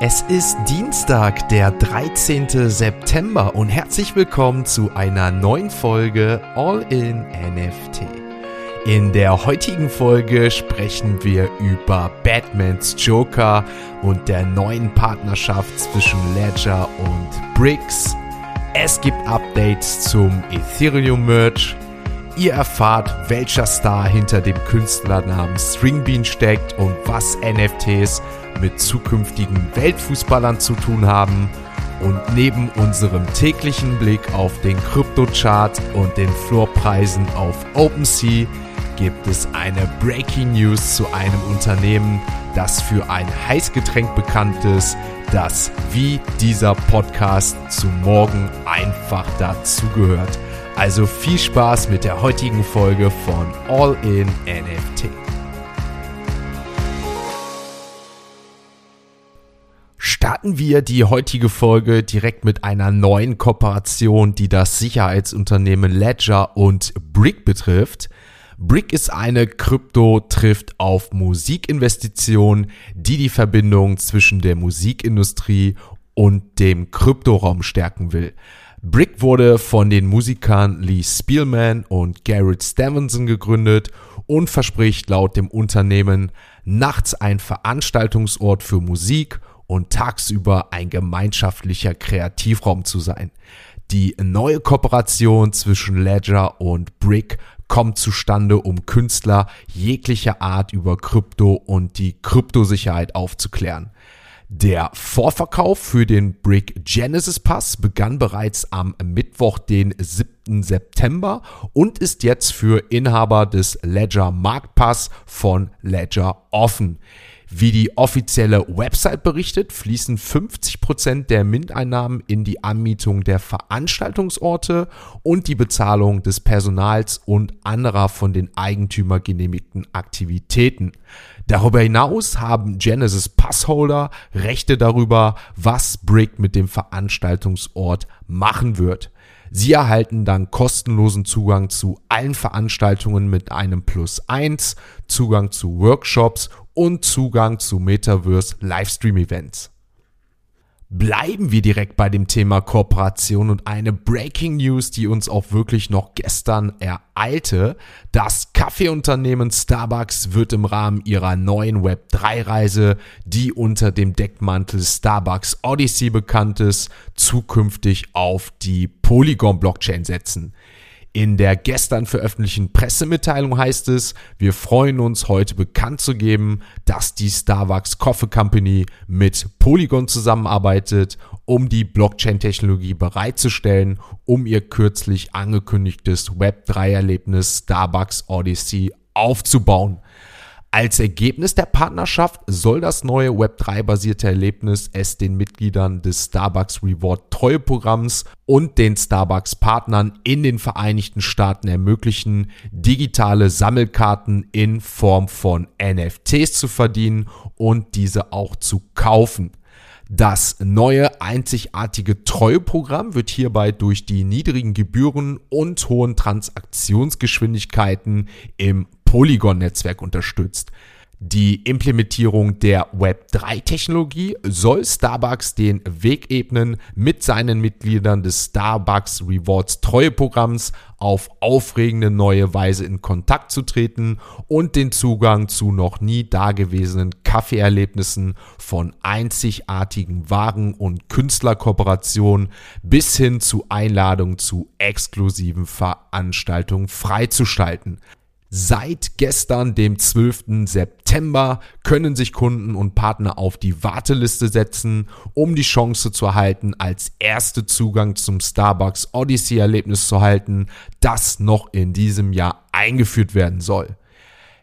Es ist Dienstag, der 13. September und herzlich willkommen zu einer neuen Folge All in NFT. In der heutigen Folge sprechen wir über Batmans Joker und der neuen Partnerschaft zwischen Ledger und Bricks. Es gibt Updates zum Ethereum Merch. Ihr erfahrt, welcher Star hinter dem Künstlernamen Stringbean steckt und was NFTs mit zukünftigen Weltfußballern zu tun haben. Und neben unserem täglichen Blick auf den Kryptochart und den Floorpreisen auf OpenSea gibt es eine Breaking News zu einem Unternehmen, das für ein Heißgetränk bekannt ist, das wie dieser Podcast zu morgen einfach dazugehört. Also viel Spaß mit der heutigen Folge von All in NFT. starten wir die heutige Folge direkt mit einer neuen Kooperation, die das Sicherheitsunternehmen Ledger und Brick betrifft. Brick ist eine Krypto trifft auf Musikinvestition, die die Verbindung zwischen der Musikindustrie und dem Kryptoraum stärken will. Brick wurde von den Musikern Lee Spielman und Garrett Stevenson gegründet und verspricht laut dem Unternehmen nachts ein Veranstaltungsort für Musik und tagsüber ein gemeinschaftlicher Kreativraum zu sein. Die neue Kooperation zwischen Ledger und Brick kommt zustande, um Künstler jeglicher Art über Krypto und die Kryptosicherheit aufzuklären. Der Vorverkauf für den Brick Genesis Pass begann bereits am Mittwoch, den 7. September und ist jetzt für Inhaber des Ledger Marktpass von Ledger offen. Wie die offizielle Website berichtet, fließen 50% der MINT-Einnahmen in die Anmietung der Veranstaltungsorte und die Bezahlung des Personals und anderer von den Eigentümer genehmigten Aktivitäten. Darüber hinaus haben Genesis Passholder Rechte darüber, was Brick mit dem Veranstaltungsort machen wird. Sie erhalten dann kostenlosen Zugang zu allen Veranstaltungen mit einem Plus 1, Zugang zu Workshops und Zugang zu Metaverse Livestream Events. Bleiben wir direkt bei dem Thema Kooperation und eine Breaking News, die uns auch wirklich noch gestern ereilte. Das Kaffeeunternehmen Starbucks wird im Rahmen ihrer neuen Web3-Reise, die unter dem Deckmantel Starbucks Odyssey bekannt ist, zukünftig auf die Polygon-Blockchain setzen. In der gestern veröffentlichten Pressemitteilung heißt es, wir freuen uns heute bekannt zu geben, dass die Starbucks Coffee Company mit Polygon zusammenarbeitet, um die Blockchain-Technologie bereitzustellen, um ihr kürzlich angekündigtes Web3-Erlebnis Starbucks Odyssey aufzubauen. Als Ergebnis der Partnerschaft soll das neue Web3-basierte Erlebnis es den Mitgliedern des Starbucks Reward Treueprogramms und den Starbucks-Partnern in den Vereinigten Staaten ermöglichen, digitale Sammelkarten in Form von NFTs zu verdienen und diese auch zu kaufen. Das neue einzigartige Treueprogramm wird hierbei durch die niedrigen Gebühren und hohen Transaktionsgeschwindigkeiten im Polygon-Netzwerk unterstützt. Die Implementierung der Web3-Technologie soll Starbucks den Weg ebnen, mit seinen Mitgliedern des Starbucks Rewards Treueprogramms auf aufregende neue Weise in Kontakt zu treten und den Zugang zu noch nie dagewesenen Kaffeeerlebnissen von einzigartigen Waren und Künstlerkooperationen bis hin zu Einladungen zu exklusiven Veranstaltungen freizuschalten. Seit gestern, dem 12. September, können sich Kunden und Partner auf die Warteliste setzen, um die Chance zu erhalten, als erste Zugang zum Starbucks Odyssey Erlebnis zu halten, das noch in diesem Jahr eingeführt werden soll.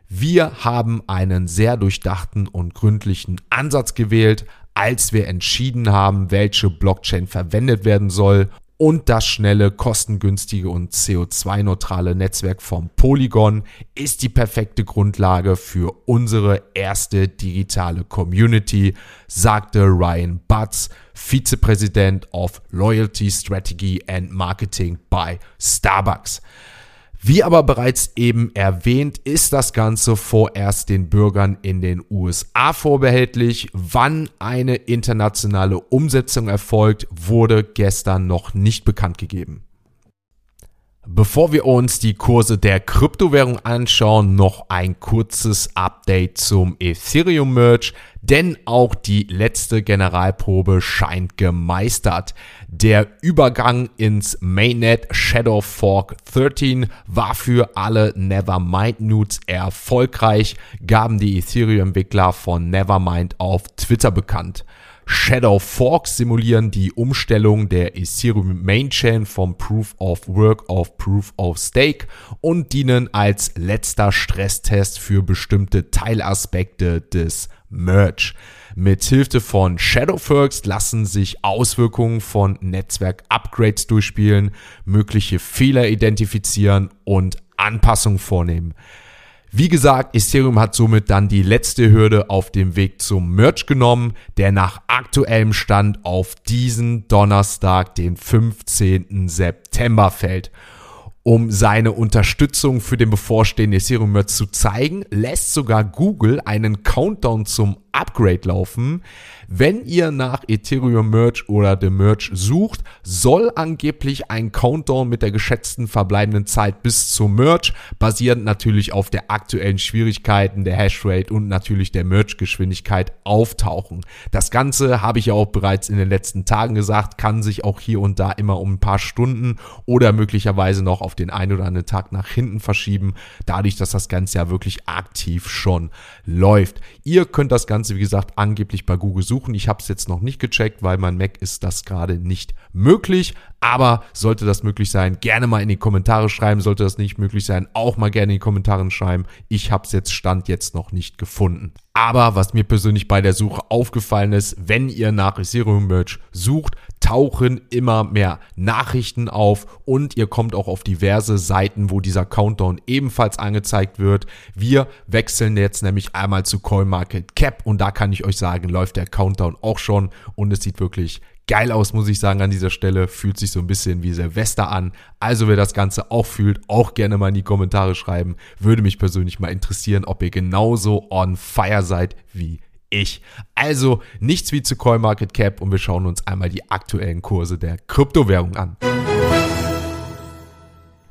Wir haben einen sehr durchdachten und gründlichen Ansatz gewählt, als wir entschieden haben, welche Blockchain verwendet werden soll und das schnelle, kostengünstige und CO2-neutrale Netzwerk vom Polygon ist die perfekte Grundlage für unsere erste digitale Community, sagte Ryan Butts, Vizepräsident of Loyalty Strategy and Marketing bei Starbucks. Wie aber bereits eben erwähnt, ist das Ganze vorerst den Bürgern in den USA vorbehältlich. Wann eine internationale Umsetzung erfolgt, wurde gestern noch nicht bekannt gegeben. Bevor wir uns die Kurse der Kryptowährung anschauen, noch ein kurzes Update zum Ethereum Merge, denn auch die letzte Generalprobe scheint gemeistert. Der Übergang ins Mainnet Shadow Fork 13 war für alle Nevermind Nudes erfolgreich, gaben die Ethereum-Entwickler von Nevermind auf Twitter bekannt. Shadow Forks simulieren die Umstellung der Ethereum Mainchain vom Proof of Work auf Proof of Stake und dienen als letzter Stresstest für bestimmte Teilaspekte des Merge. Mit Hilfe von Shadowforks lassen sich Auswirkungen von Netzwerk-Upgrades durchspielen, mögliche Fehler identifizieren und Anpassungen vornehmen. Wie gesagt, Ethereum hat somit dann die letzte Hürde auf dem Weg zum Merch genommen, der nach aktuellem Stand auf diesen Donnerstag, den 15. September fällt. Um seine Unterstützung für den bevorstehenden Ethereum Merch zu zeigen, lässt sogar Google einen Countdown zum Upgrade laufen. Wenn ihr nach Ethereum Merch oder dem Merch sucht, soll angeblich ein Countdown mit der geschätzten verbleibenden Zeit bis zum Merch, basierend natürlich auf der aktuellen Schwierigkeiten, der Hashrate und natürlich der Merch-Geschwindigkeit auftauchen. Das Ganze habe ich ja auch bereits in den letzten Tagen gesagt, kann sich auch hier und da immer um ein paar Stunden oder möglicherweise noch auf den einen oder anderen Tag nach hinten verschieben, dadurch, dass das Ganze ja wirklich aktiv schon läuft. Ihr könnt das Ganze, wie gesagt, angeblich bei Google suchen. Ich habe es jetzt noch nicht gecheckt, weil mein Mac ist das gerade nicht möglich. Aber sollte das möglich sein, gerne mal in die Kommentare schreiben. Sollte das nicht möglich sein, auch mal gerne in die Kommentare schreiben. Ich habe es jetzt Stand jetzt noch nicht gefunden. Aber was mir persönlich bei der Suche aufgefallen ist, wenn ihr nach Ethereum Merch sucht, tauchen immer mehr Nachrichten auf und ihr kommt auch auf diverse Seiten, wo dieser Countdown ebenfalls angezeigt wird. Wir wechseln jetzt nämlich einmal zu CoinMarketCap und da kann ich euch sagen, läuft der Countdown auch schon und es sieht wirklich geil aus, muss ich sagen, an dieser Stelle. Fühlt sich so ein bisschen wie Silvester an. Also wer das Ganze auch fühlt, auch gerne mal in die Kommentare schreiben. Würde mich persönlich mal interessieren, ob ihr genauso on fire seid wie ich. Also nichts wie zu CoinMarketCap und wir schauen uns einmal die aktuellen Kurse der Kryptowährung an.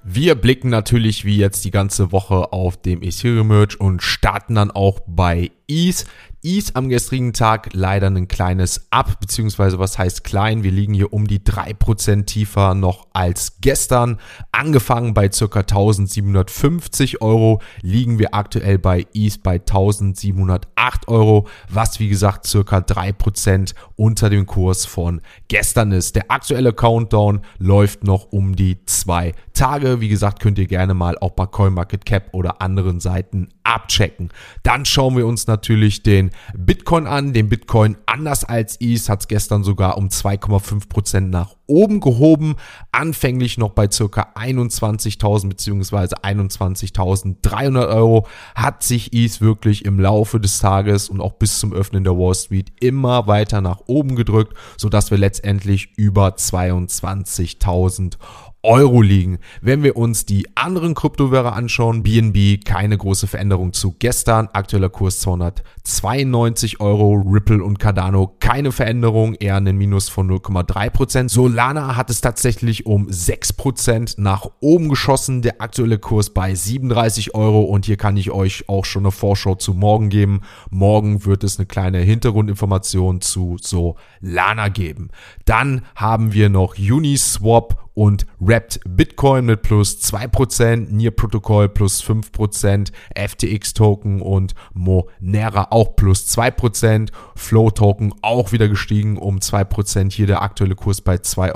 Wir blicken natürlich wie jetzt die ganze Woche auf dem Ethereum Merge und starten dann auch bei ETH. ETH am gestrigen Tag leider ein kleines Up, beziehungsweise was heißt klein? Wir liegen hier um die 3% tiefer noch als gestern. Angefangen bei circa 1750 Euro liegen wir aktuell bei ETH bei 1708 Euro, was wie gesagt circa 3% unter dem Kurs von gestern ist. Der aktuelle Countdown läuft noch um die zwei Tage. Wie gesagt, könnt ihr gerne mal auch bei CoinMarketCap oder anderen Seiten abchecken. Dann schauen wir uns natürlich den Bitcoin an. Den Bitcoin anders als ETH hat es gestern sogar um 2,5% nach oben gehoben. Anfänglich noch bei circa 21.000 bzw. 21.300 Euro hat sich ETH wirklich im Laufe des Tages und auch bis zum Öffnen der Wall Street immer weiter nach oben gedrückt, sodass wir letztendlich über 22.000 Euro liegen. Wenn wir uns die anderen Kryptowährungen anschauen, BNB keine große Veränderung zu gestern, aktueller Kurs 292 Euro, Ripple und Cardano keine Veränderung, eher einen Minus von 0,3%. Solana hat es tatsächlich um 6% nach oben geschossen, der aktuelle Kurs bei 37 Euro und hier kann ich euch auch schon eine Vorschau zu morgen geben. Morgen wird es eine kleine Hintergrundinformation zu Solana geben. Dann haben wir noch Uniswap und Wrapped Bitcoin mit plus 2%, Near Protocol plus 5%, FTX Token und Monera auch plus 2%, Flow Token auch wieder gestiegen um 2%, hier der aktuelle Kurs bei 2,13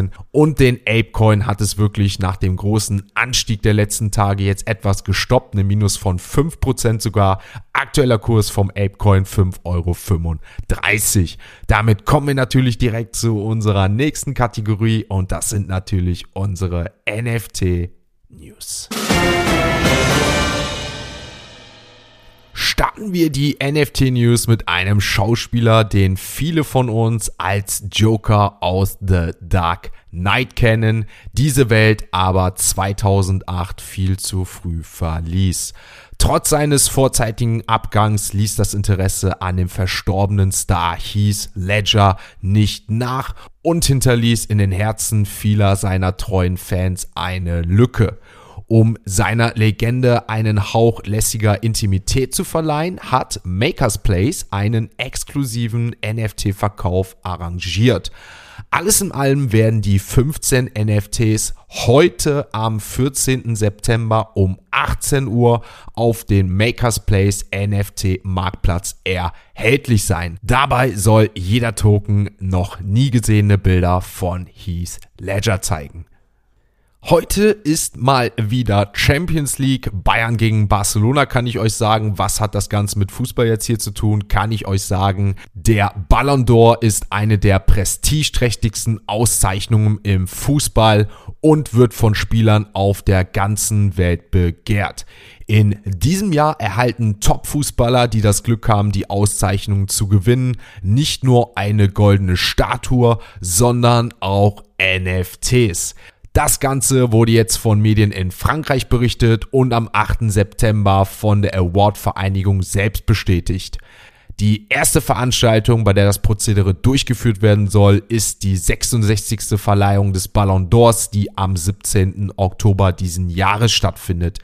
Euro und den Apecoin hat es wirklich nach dem großen Anstieg der letzten Tage jetzt etwas gestoppt, eine Minus von 5% sogar, aktueller Kurs vom Apecoin 5,35 Euro. Damit kommen wir natürlich direkt zu unserer nächsten Kategorie und das sind natürlich unsere NFT News. starten wir die NFT News mit einem Schauspieler, den viele von uns als Joker aus The Dark Knight kennen, diese Welt aber 2008 viel zu früh verließ. Trotz seines vorzeitigen Abgangs ließ das Interesse an dem verstorbenen Star Heath Ledger nicht nach und hinterließ in den Herzen vieler seiner treuen Fans eine Lücke. Um seiner Legende einen Hauch lässiger Intimität zu verleihen, hat Makers Place einen exklusiven NFT-Verkauf arrangiert. Alles in allem werden die 15 NFTs heute am 14. September um 18 Uhr auf den Makers Place NFT Marktplatz erhältlich sein. Dabei soll jeder Token noch nie gesehene Bilder von Heath Ledger zeigen. Heute ist mal wieder Champions League. Bayern gegen Barcelona kann ich euch sagen. Was hat das Ganze mit Fußball jetzt hier zu tun? Kann ich euch sagen. Der Ballon d'Or ist eine der prestigeträchtigsten Auszeichnungen im Fußball und wird von Spielern auf der ganzen Welt begehrt. In diesem Jahr erhalten Top-Fußballer, die das Glück haben, die Auszeichnung zu gewinnen, nicht nur eine goldene Statue, sondern auch NFTs. Das Ganze wurde jetzt von Medien in Frankreich berichtet und am 8. September von der Award-Vereinigung selbst bestätigt. Die erste Veranstaltung, bei der das Prozedere durchgeführt werden soll, ist die 66. Verleihung des Ballon d'Ors, die am 17. Oktober diesen Jahres stattfindet.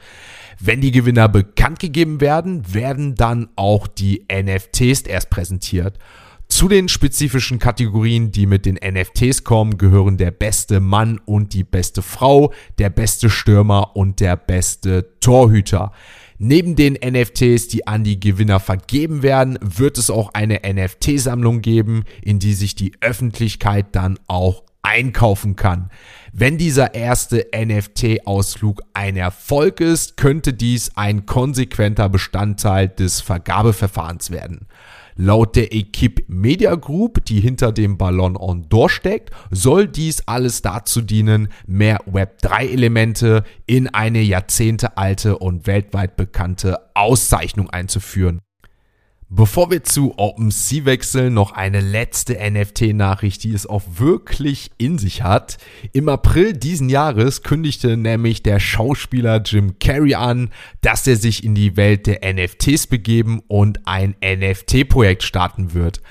Wenn die Gewinner bekannt gegeben werden, werden dann auch die NFTs erst präsentiert. Zu den spezifischen Kategorien, die mit den NFTs kommen, gehören der beste Mann und die beste Frau, der beste Stürmer und der beste Torhüter. Neben den NFTs, die an die Gewinner vergeben werden, wird es auch eine NFT-Sammlung geben, in die sich die Öffentlichkeit dann auch einkaufen kann. Wenn dieser erste NFT-Ausflug ein Erfolg ist, könnte dies ein konsequenter Bestandteil des Vergabeverfahrens werden. Laut der Equipe Media Group, die hinter dem Ballon on d'Or steckt, soll dies alles dazu dienen, mehr Web3-Elemente in eine jahrzehntealte und weltweit bekannte Auszeichnung einzuführen. Bevor wir zu OpenSea wechseln, noch eine letzte NFT-Nachricht, die es auch wirklich in sich hat. Im April diesen Jahres kündigte nämlich der Schauspieler Jim Carrey an, dass er sich in die Welt der NFTs begeben und ein NFT-Projekt starten wird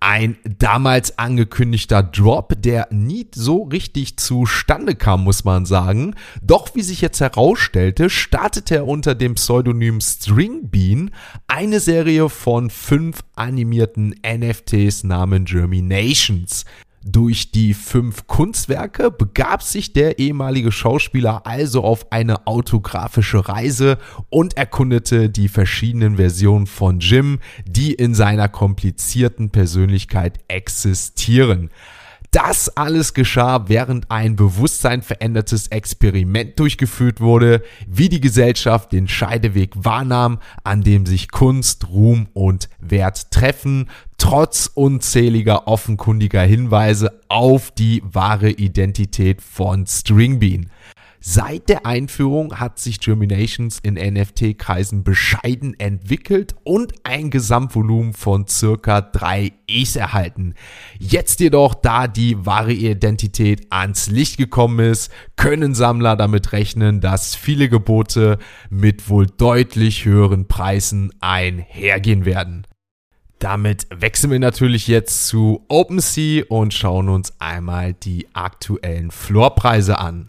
ein damals angekündigter Drop, der nie so richtig zustande kam, muss man sagen. Doch wie sich jetzt herausstellte, startete er unter dem Pseudonym Stringbean eine Serie von fünf animierten NFTs namens Germinations. Durch die fünf Kunstwerke begab sich der ehemalige Schauspieler also auf eine autografische Reise und erkundete die verschiedenen Versionen von Jim, die in seiner komplizierten Persönlichkeit existieren. Das alles geschah, während ein bewusstseinverändertes Experiment durchgeführt wurde, wie die Gesellschaft den Scheideweg wahrnahm, an dem sich Kunst, Ruhm und Wert treffen, trotz unzähliger offenkundiger Hinweise auf die wahre Identität von Stringbean. Seit der Einführung hat sich Germinations in NFT-Kreisen bescheiden entwickelt und ein Gesamtvolumen von circa 3 Is erhalten. Jetzt jedoch, da die wahre Identität ans Licht gekommen ist, können Sammler damit rechnen, dass viele Gebote mit wohl deutlich höheren Preisen einhergehen werden. Damit wechseln wir natürlich jetzt zu OpenSea und schauen uns einmal die aktuellen Floorpreise an.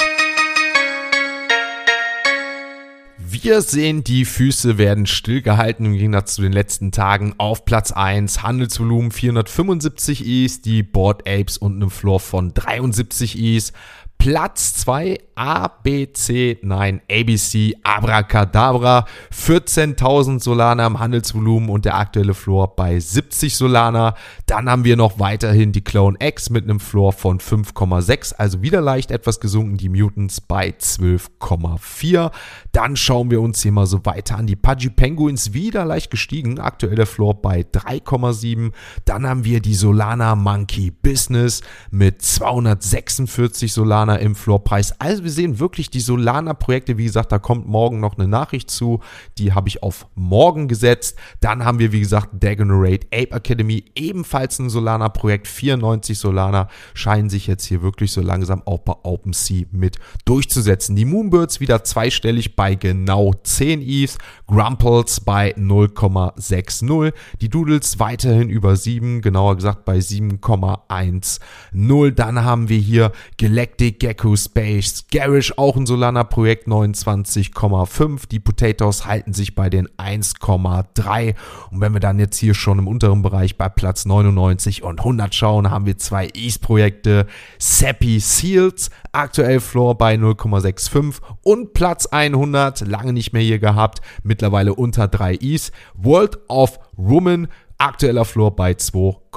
Wir sehen, die Füße werden stillgehalten im Gegensatz zu den letzten Tagen auf Platz 1. Handelsvolumen 475 Is, die Board Apes und einem Floor von 73 Is. Platz 2 ABC, nein, ABC, Abracadabra, 14.000 Solana im Handelsvolumen und der aktuelle Floor bei 70 Solana. Dann haben wir noch weiterhin die Clone X mit einem Floor von 5,6, also wieder leicht etwas gesunken, die Mutants bei 12,4. Dann schauen wir uns hier mal so weiter an. Die Pudgy Penguins wieder leicht gestiegen, aktueller Floor bei 3,7. Dann haben wir die Solana Monkey Business mit 246 Solana Solana im Floorpreis. Also wir sehen wirklich die Solana-Projekte. Wie gesagt, da kommt morgen noch eine Nachricht zu. Die habe ich auf morgen gesetzt. Dann haben wir, wie gesagt, Dagonerate Ape Academy, ebenfalls ein Solana-Projekt. 94 Solana scheinen sich jetzt hier wirklich so langsam auch bei OpenSea mit durchzusetzen. Die Moonbirds wieder zweistellig bei genau 10 ETHs. Grumples bei 0,60. Die Doodles weiterhin über 7, genauer gesagt bei 7,10. Dann haben wir hier Galactic Gecko Space, Garish auch ein Solana-Projekt 29,5. Die Potatoes halten sich bei den 1,3. Und wenn wir dann jetzt hier schon im unteren Bereich bei Platz 99 und 100 schauen, haben wir zwei East-Projekte. Seppi Seals, aktuell Floor bei 0,65 und Platz 100, lange nicht mehr hier gehabt, mittlerweile unter 3 East. World of Woman, aktueller Floor bei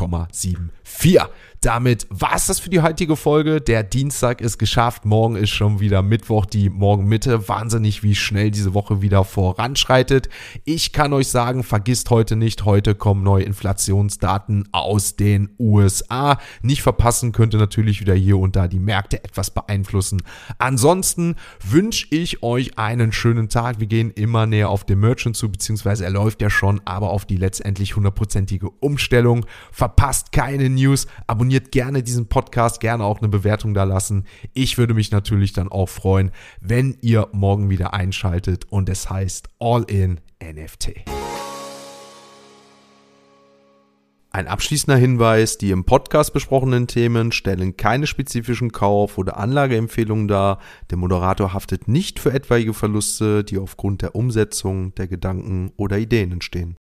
2,74. Damit war es das für die heutige Folge. Der Dienstag ist geschafft. Morgen ist schon wieder Mittwoch, die Morgenmitte. Wahnsinnig, wie schnell diese Woche wieder voranschreitet. Ich kann euch sagen, vergisst heute nicht, heute kommen neue Inflationsdaten aus den USA. Nicht verpassen könnte natürlich wieder hier und da die Märkte etwas beeinflussen. Ansonsten wünsche ich euch einen schönen Tag. Wir gehen immer näher auf den Merchant zu, beziehungsweise er läuft ja schon, aber auf die letztendlich hundertprozentige Umstellung. Verpasst keine News, abonniert gerne diesen Podcast, gerne auch eine Bewertung da lassen. Ich würde mich natürlich dann auch freuen, wenn ihr morgen wieder einschaltet und es heißt All in NFT. Ein abschließender Hinweis, die im Podcast besprochenen Themen stellen keine spezifischen Kauf- oder Anlageempfehlungen dar. Der Moderator haftet nicht für etwaige Verluste, die aufgrund der Umsetzung der Gedanken oder Ideen entstehen.